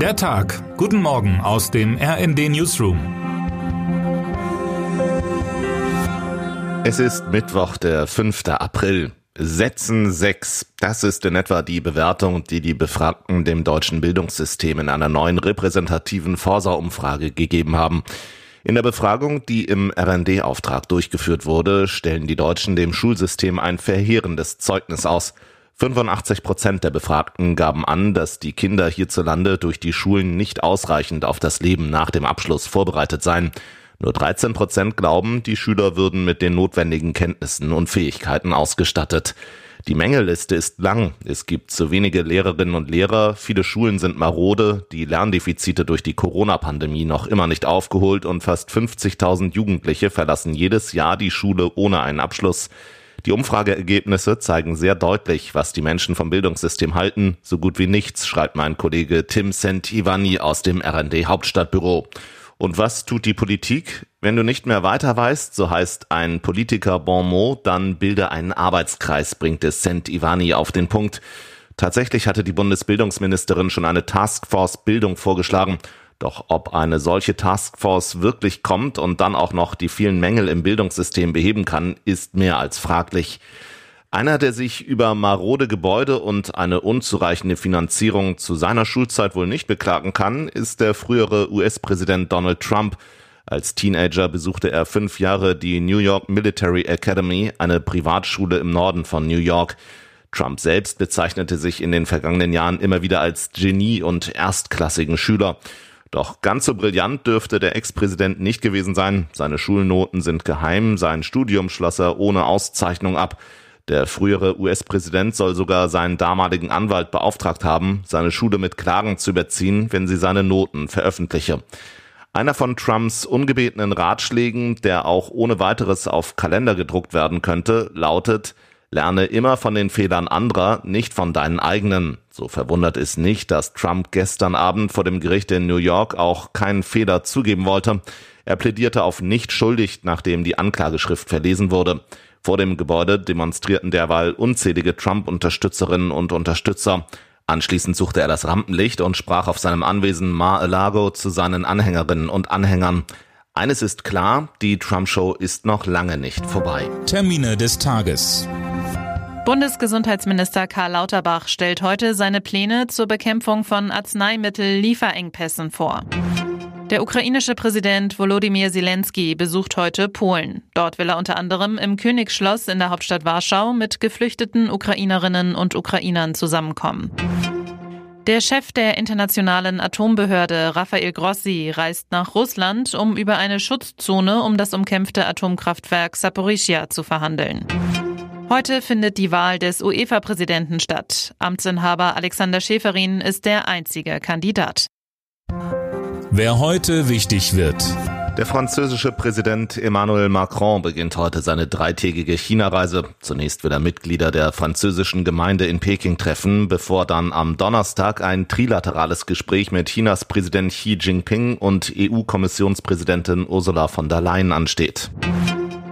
Der Tag. Guten Morgen aus dem RND Newsroom. Es ist Mittwoch, der 5. April. Sätzen 6. Das ist in etwa die Bewertung, die die Befragten dem deutschen Bildungssystem in einer neuen repräsentativen Forsa-Umfrage gegeben haben. In der Befragung, die im RND-Auftrag durchgeführt wurde, stellen die Deutschen dem Schulsystem ein verheerendes Zeugnis aus. 85 Prozent der Befragten gaben an, dass die Kinder hierzulande durch die Schulen nicht ausreichend auf das Leben nach dem Abschluss vorbereitet seien. Nur 13 Prozent glauben, die Schüler würden mit den notwendigen Kenntnissen und Fähigkeiten ausgestattet. Die Mängelliste ist lang. Es gibt zu wenige Lehrerinnen und Lehrer, viele Schulen sind marode, die Lerndefizite durch die Corona-Pandemie noch immer nicht aufgeholt und fast 50.000 Jugendliche verlassen jedes Jahr die Schule ohne einen Abschluss. Die Umfrageergebnisse zeigen sehr deutlich, was die Menschen vom Bildungssystem halten. So gut wie nichts, schreibt mein Kollege Tim Sentivani aus dem RND Hauptstadtbüro. Und was tut die Politik? Wenn du nicht mehr weiter weißt, so heißt ein Politiker bon mot, dann bilde einen Arbeitskreis, bringt es Sentivani auf den Punkt. Tatsächlich hatte die Bundesbildungsministerin schon eine Taskforce Bildung vorgeschlagen. Doch ob eine solche Taskforce wirklich kommt und dann auch noch die vielen Mängel im Bildungssystem beheben kann, ist mehr als fraglich. Einer, der sich über marode Gebäude und eine unzureichende Finanzierung zu seiner Schulzeit wohl nicht beklagen kann, ist der frühere US-Präsident Donald Trump. Als Teenager besuchte er fünf Jahre die New York Military Academy, eine Privatschule im Norden von New York. Trump selbst bezeichnete sich in den vergangenen Jahren immer wieder als Genie und erstklassigen Schüler. Doch ganz so brillant dürfte der Ex-Präsident nicht gewesen sein. Seine Schulnoten sind geheim, sein Studium schloss er ohne Auszeichnung ab. Der frühere US-Präsident soll sogar seinen damaligen Anwalt beauftragt haben, seine Schule mit Klagen zu überziehen, wenn sie seine Noten veröffentliche. Einer von Trumps ungebetenen Ratschlägen, der auch ohne weiteres auf Kalender gedruckt werden könnte, lautet, Lerne immer von den Fehlern anderer, nicht von deinen eigenen. So verwundert es nicht, dass Trump gestern Abend vor dem Gericht in New York auch keinen Fehler zugeben wollte. Er plädierte auf nicht schuldig, nachdem die Anklageschrift verlesen wurde. Vor dem Gebäude demonstrierten derweil unzählige Trump-Unterstützerinnen und Unterstützer. Anschließend suchte er das Rampenlicht und sprach auf seinem Anwesen Mar-a-Lago zu seinen Anhängerinnen und Anhängern. Eines ist klar, die Trump-Show ist noch lange nicht vorbei. Termine des Tages. Bundesgesundheitsminister Karl Lauterbach stellt heute seine Pläne zur Bekämpfung von Arzneimittellieferengpässen vor. Der ukrainische Präsident Volodymyr Zelensky besucht heute Polen. Dort will er unter anderem im Königsschloss in der Hauptstadt Warschau mit geflüchteten Ukrainerinnen und Ukrainern zusammenkommen. Der Chef der internationalen Atombehörde, Rafael Grossi, reist nach Russland, um über eine Schutzzone um das umkämpfte Atomkraftwerk Saporischia zu verhandeln. Heute findet die Wahl des UEFA-Präsidenten statt. Amtsinhaber Alexander Schäferin ist der einzige Kandidat. Wer heute wichtig wird. Der französische Präsident Emmanuel Macron beginnt heute seine dreitägige China-Reise. Zunächst will er Mitglieder der französischen Gemeinde in Peking treffen, bevor dann am Donnerstag ein trilaterales Gespräch mit Chinas Präsident Xi Jinping und EU-Kommissionspräsidentin Ursula von der Leyen ansteht.